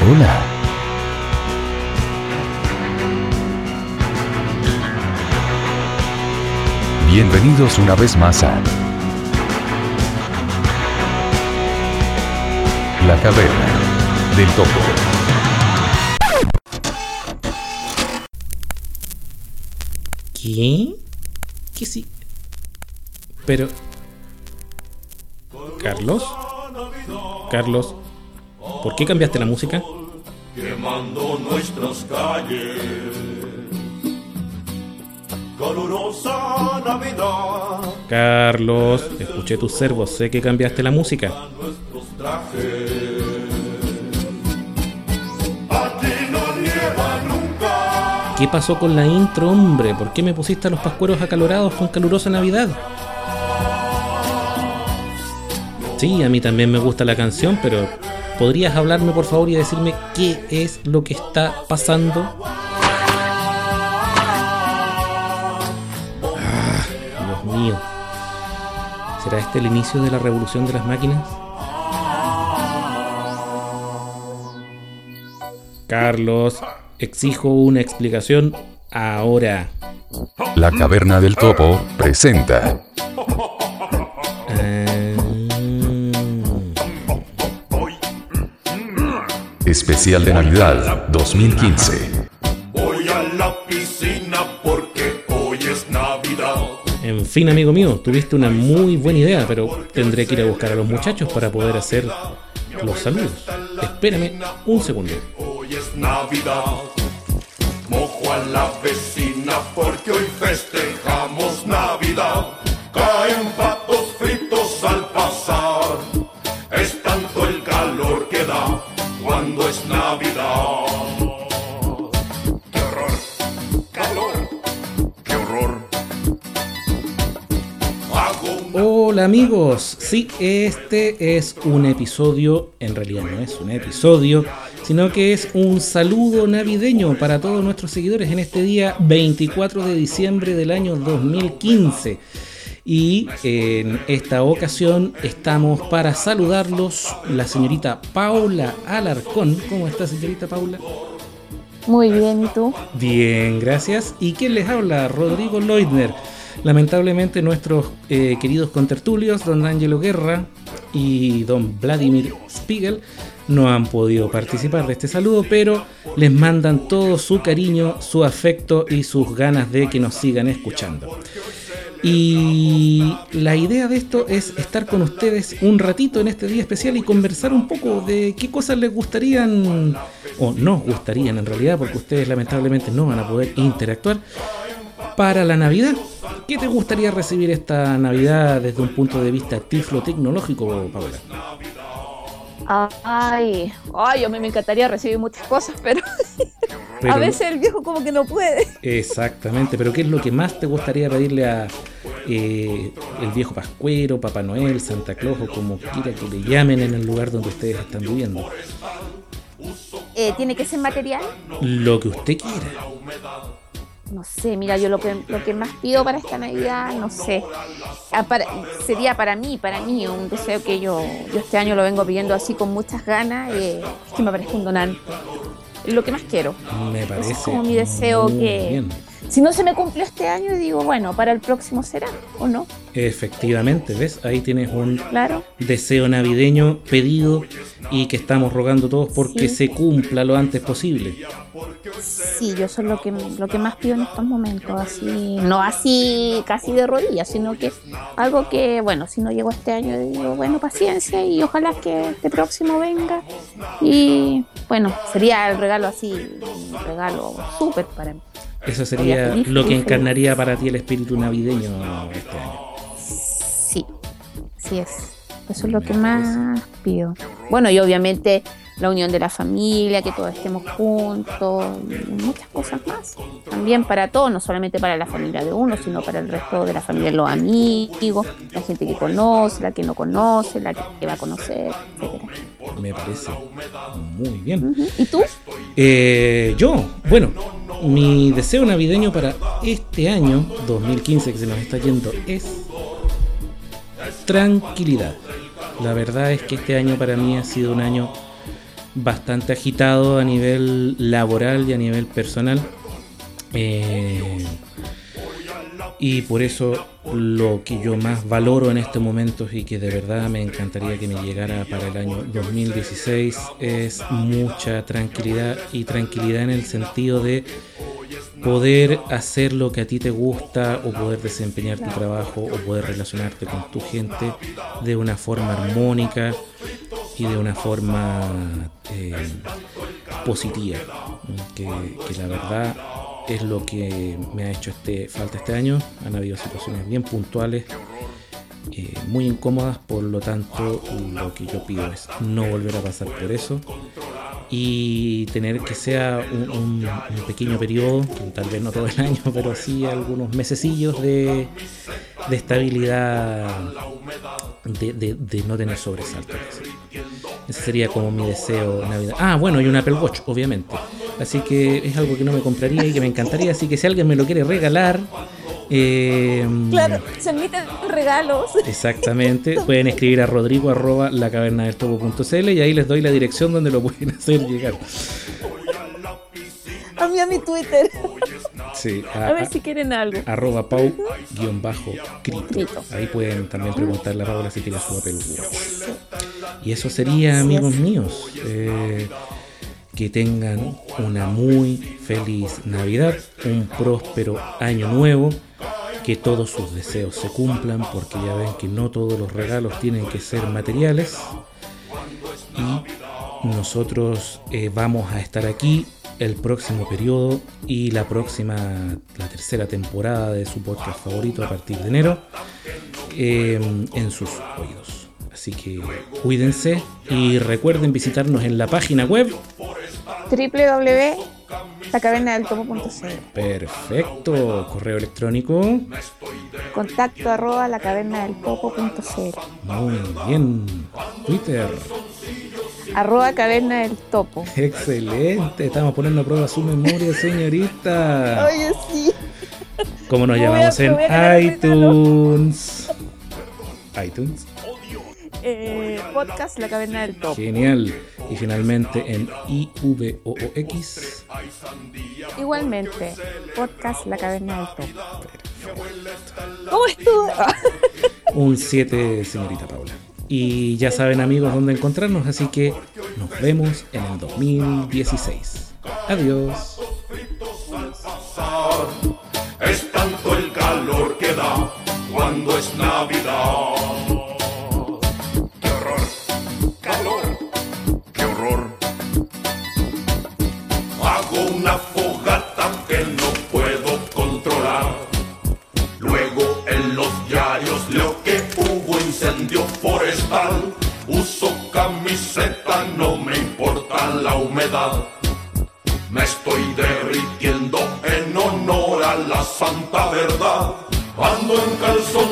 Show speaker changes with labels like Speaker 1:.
Speaker 1: Hola. Bienvenidos una vez más a La Caverna del Topo.
Speaker 2: ¿Qué? ¿Qué sí? Pero... Carlos? Carlos, ¿por qué cambiaste la música?
Speaker 3: quemando nuestras calles. Calurosa Navidad,
Speaker 2: Carlos, escuché tus servos, sé que cambiaste la música.
Speaker 3: nuestros trajes. Aquí no nieva nunca.
Speaker 2: ¿Qué pasó con la intro, hombre? ¿Por qué me pusiste a los pascueros acalorados con calurosa Navidad? Sí, a mí también me gusta la canción, pero ¿podrías hablarme por favor y decirme qué es lo que está pasando? Ah, Dios mío. ¿Será este el inicio de la revolución de las máquinas? Carlos, exijo una explicación ahora.
Speaker 1: La Caverna del Topo presenta Especial de Navidad 2015.
Speaker 3: Voy a la piscina porque hoy es Navidad.
Speaker 2: En fin, amigo mío, tuviste una muy buena idea, pero tendré que ir a buscar a los muchachos para poder hacer los saludos. Espérame un segundo.
Speaker 3: Hoy es Navidad. Mojo a la vecina porque hoy festejamos Navidad. Caen patos fritos al pasar. Es tanto el calor que da cuando es Navidad. ¡Qué horror! ¡Calor! ¡Qué horror!
Speaker 2: Hola amigos, sí, este es un episodio, en realidad no es un episodio, sino que es un saludo navideño para todos nuestros seguidores en este día 24 de diciembre del año 2015. Y en esta ocasión estamos para saludarlos la señorita Paula Alarcón. ¿Cómo está señorita Paula?
Speaker 4: Muy bien, ¿y tú?
Speaker 2: Bien, gracias. ¿Y quién les habla? Rodrigo Leutner. Lamentablemente nuestros eh, queridos contertulios, don Angelo Guerra y don Vladimir Spiegel, no han podido participar de este saludo, pero les mandan todo su cariño, su afecto y sus ganas de que nos sigan escuchando. Y la idea de esto es estar con ustedes un ratito en este día especial y conversar un poco de qué cosas les gustarían, o nos gustarían en realidad, porque ustedes lamentablemente no van a poder interactuar, para la Navidad. ¿Qué te gustaría recibir esta Navidad desde un punto de vista tiflo-tecnológico, Paula?
Speaker 4: Ay, ay, a mí me encantaría recibir muchas cosas, pero,
Speaker 2: Pero-
Speaker 4: a veces el viejo como que no puede.
Speaker 2: Exactamente, pero ¿qué es lo que más te gustaría pedirle a eh, el viejo Pascuero, Papá Noel, Santa Claus o como quiera que le llamen en el lugar donde ustedes están viviendo?
Speaker 4: Eh, ¿Tiene que ser material?
Speaker 2: Lo que usted quiera.
Speaker 4: No sé, mira, yo lo que, lo que más pido para esta Navidad, no sé, ah, para- sería para mí, para mí, un deseo que yo, yo este año lo vengo pidiendo así con muchas ganas, eh, es que me aparezca un donante. Lo que más quiero.
Speaker 2: Me parece.
Speaker 4: es como mi deseo que...
Speaker 2: bien.
Speaker 4: Si no se me cumplió este año, digo, bueno, para el próximo será, ¿o no?
Speaker 2: Efectivamente, ¿ves? Ahí tienes un
Speaker 4: Claro.
Speaker 2: deseo navideño pedido y que estamos rogando todos porque
Speaker 4: Sí.
Speaker 2: se cumpla lo antes posible.
Speaker 4: Sí, yo eso es lo que, lo que más pido en estos momentos, así, no así casi de rodillas, sino que algo que, bueno, si no llego este año, digo, bueno, paciencia y ojalá que este próximo venga. Y bueno, sería el regalo así, un regalo súper para mí.
Speaker 2: Eso sería
Speaker 4: feliz,
Speaker 2: lo que
Speaker 4: feliz,
Speaker 2: encarnaría para ti el espíritu navideño este año.
Speaker 4: Sí, sí es. Eso es lo que más pido. Bueno, y obviamente la unión de la familia, que todos estemos juntos, muchas cosas más. También para todos, no solamente para la familia de uno, sino para el resto de la familia, los amigos, la gente que conoce, la que no conoce, la que va a conocer, etcétera.
Speaker 2: Me parece muy bien.
Speaker 4: ¿Y tú?
Speaker 2: Eh, yo, bueno, mi deseo navideño para este año 2015 que se nos está yendo es tranquilidad. La verdad es que este año para mí ha sido un año bastante agitado a nivel laboral y a nivel personal. Eh, y por eso lo que yo más valoro en este momento y que de verdad me encantaría que me llegara para el año 2016 es mucha tranquilidad y tranquilidad en el sentido de poder hacer lo que a ti te gusta o poder desempeñar tu trabajo o poder relacionarte con tu gente de una forma armónica y de una forma eh, positiva. Que, la verdad es lo que me ha hecho este, falta este año. Han habido situaciones bien puntuales, eh, muy incómodas, por lo tanto lo que yo pido es no volver a pasar por eso y tener que sea un, pequeño periodo, tal vez no todo el año, pero sí algunos mesecillos de, de estabilidad, de no tener sobresaltos. Sería como mi deseo Navidad. Ah, bueno, y un Apple Watch, obviamente. Así que es algo que no me compraría y que me encantaría. Así que si alguien me lo quiere regalar, eh,
Speaker 4: Claro, se admiten regalos.
Speaker 2: Exactamente, pueden escribir a rodrigo arroba la caverna del topo.cl y ahí les doy la dirección donde lo pueden hacer llegar.
Speaker 4: A mí a mi Twitter.
Speaker 2: Sí,
Speaker 4: A ver si quieren algo.
Speaker 2: arroba pau guion bajo crito.
Speaker 4: Crito.
Speaker 2: Ahí pueden también preguntarle a Paula si quiere su Apple Watch. Y eso sería, amigos míos. eh, que tengan una muy feliz Navidad, un próspero año nuevo, que todos sus deseos se cumplan, porque ya ven que no todos los regalos tienen que ser materiales. Y nosotros eh, vamos a estar aquí el próximo periodo y la próxima, la tercera temporada de su podcast favorito a partir de enero eh, en sus oídos. Así que cuídense y recuerden visitarnos en la página web.
Speaker 4: www.lacavernadeltopo.cl
Speaker 2: Perfecto, correo electrónico.
Speaker 4: Contacto arroba lacavernadeltopo.cl
Speaker 2: Muy bien. Twitter.
Speaker 4: Arroba caverna del topo.
Speaker 2: Excelente. Estamos poniendo a prueba su memoria, señorita.
Speaker 4: Oye, sí.
Speaker 2: ¿Cómo nos llamamos en iTunes? iTunes.
Speaker 4: Eh, podcast La Caverna del Topo.
Speaker 2: Genial. Y finalmente en IVOOX.
Speaker 4: Igualmente, podcast La Caverna del Topo. ¿Cómo estuvo?
Speaker 2: Un 7, señorita Paula. Y ya saben amigos dónde encontrarnos, así que nos vemos en el 2016. Adiós.
Speaker 3: Es tanto el calor que da cuando es Navidad. ¡Qué horror! ¡Calor! ¡Qué horror! Hago una fogata que no puedo controlar. Luego en los diarios leo forestal. Uso camiseta, no me importa la humedad. Me estoy derritiendo en honor a la santa verdad. Ando en calzoncillos